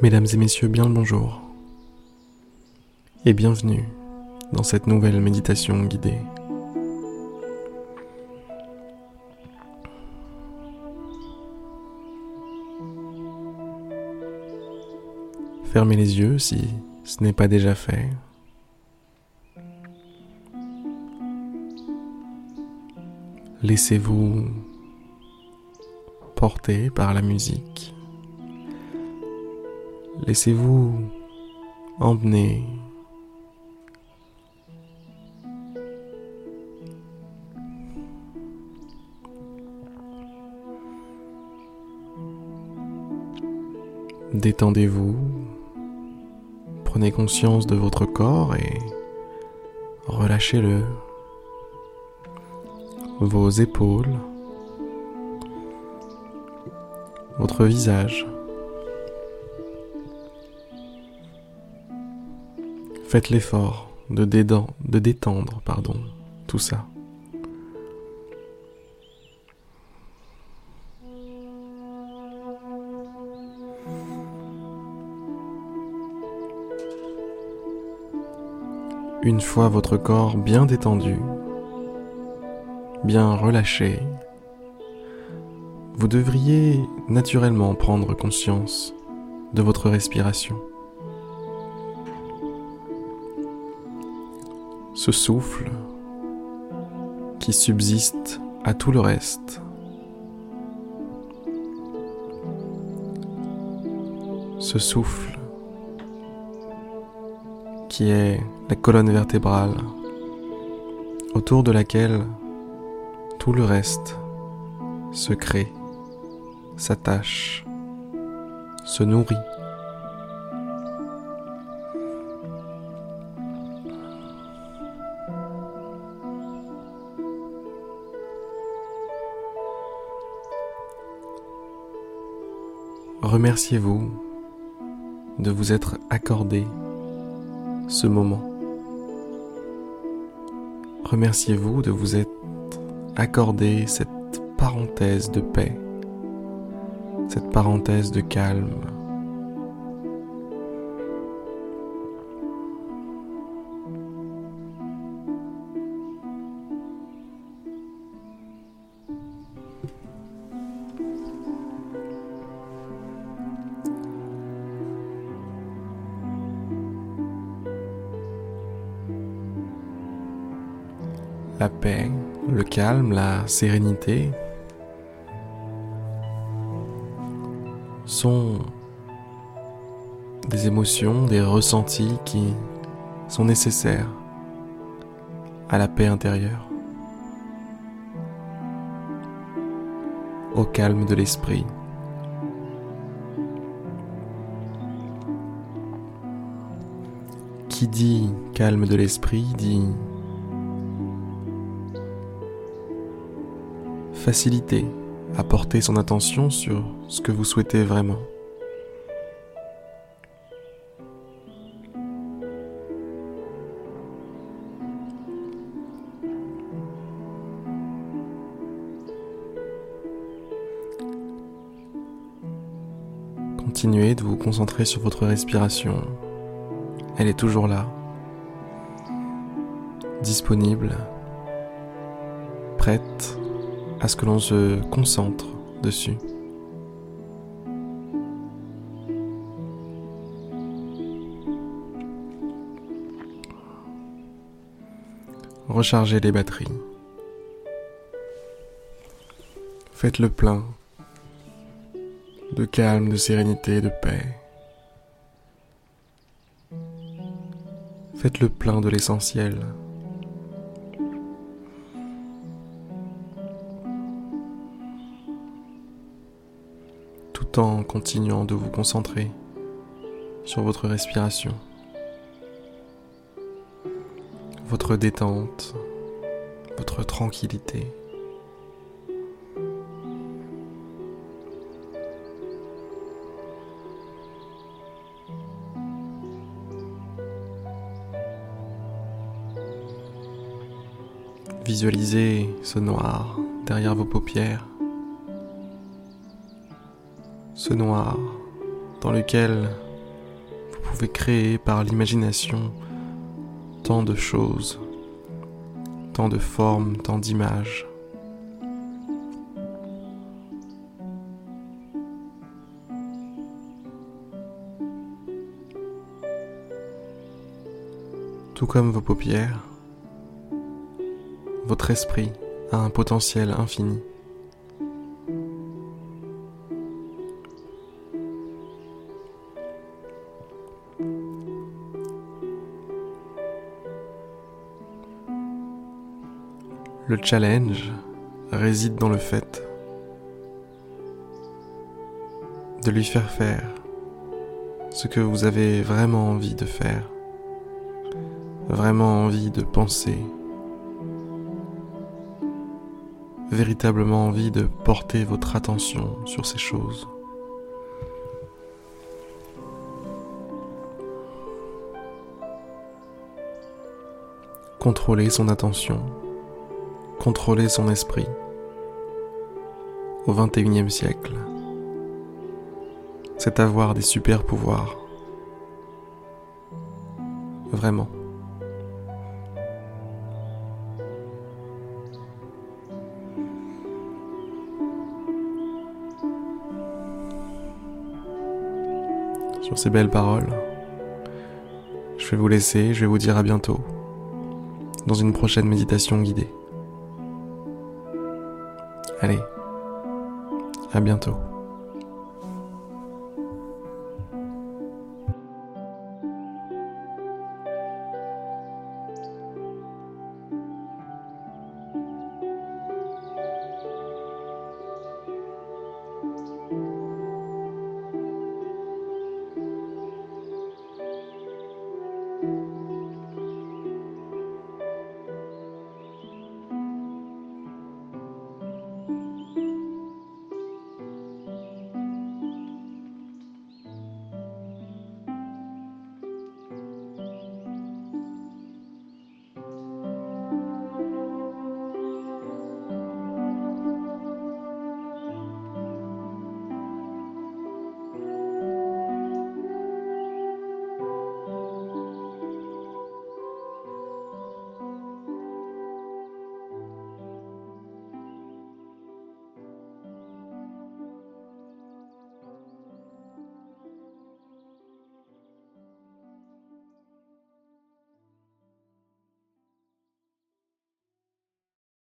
Mesdames et messieurs, bien le bonjour et bienvenue dans cette nouvelle méditation guidée. Fermez les yeux si ce n'est pas déjà fait. Laissez-vous porter par la musique. Laissez-vous emmener. Détendez-vous, prenez conscience de votre corps et relâchez-le. Vos épaules, votre visage. Faites l'effort de, détendre pardon, tout ça. Une fois votre corps bien détendu, bien relâché, vous devriez naturellement prendre conscience de votre respiration. Ce souffle qui subsiste à tout le reste. Ce souffle qui est la colonne vertébrale autour de laquelle tout le reste se crée, s'attache, se nourrit. Remerciez-vous de vous être accordé ce moment. Remerciez-vous de vous être accordé cette parenthèse de paix, cette parenthèse de calme, la paix, le calme, la sérénité sont des émotions, des ressentis qui sont nécessaires à la paix intérieure, au calme de l'esprit. Qui dit calme de l'esprit dit facilité à porter son attention sur ce que vous souhaitez vraiment. Continuez de vous concentrer sur votre respiration. Elle est toujours là, disponible, prête à ce que l'on se concentre dessus. Rechargez les batteries. Faites le plein de calme, de sérénité, de paix. Faites le plein de l'essentiel. En continuant de vous concentrer sur votre respiration, votre détente, votre tranquillité. Visualisez ce noir derrière vos paupières ce noir dans lequel pouvez créer par l'imagination tant de choses, tant de formes, tant d'images. Tout comme vos paupières, votre esprit a un potentiel infini. Le challenge réside dans le fait de lui faire faire ce que vous avez vraiment envie de faire, vraiment envie de penser, véritablement envie de porter votre attention sur ces choses. Contrôler son attention contrôler son esprit au XXIe siècle. C'est avoir des super pouvoirs. Vraiment. Sur ces belles paroles, je vais vous laisser, je vais vous dire à bientôt dans une prochaine méditation guidée. Allez, à bientôt.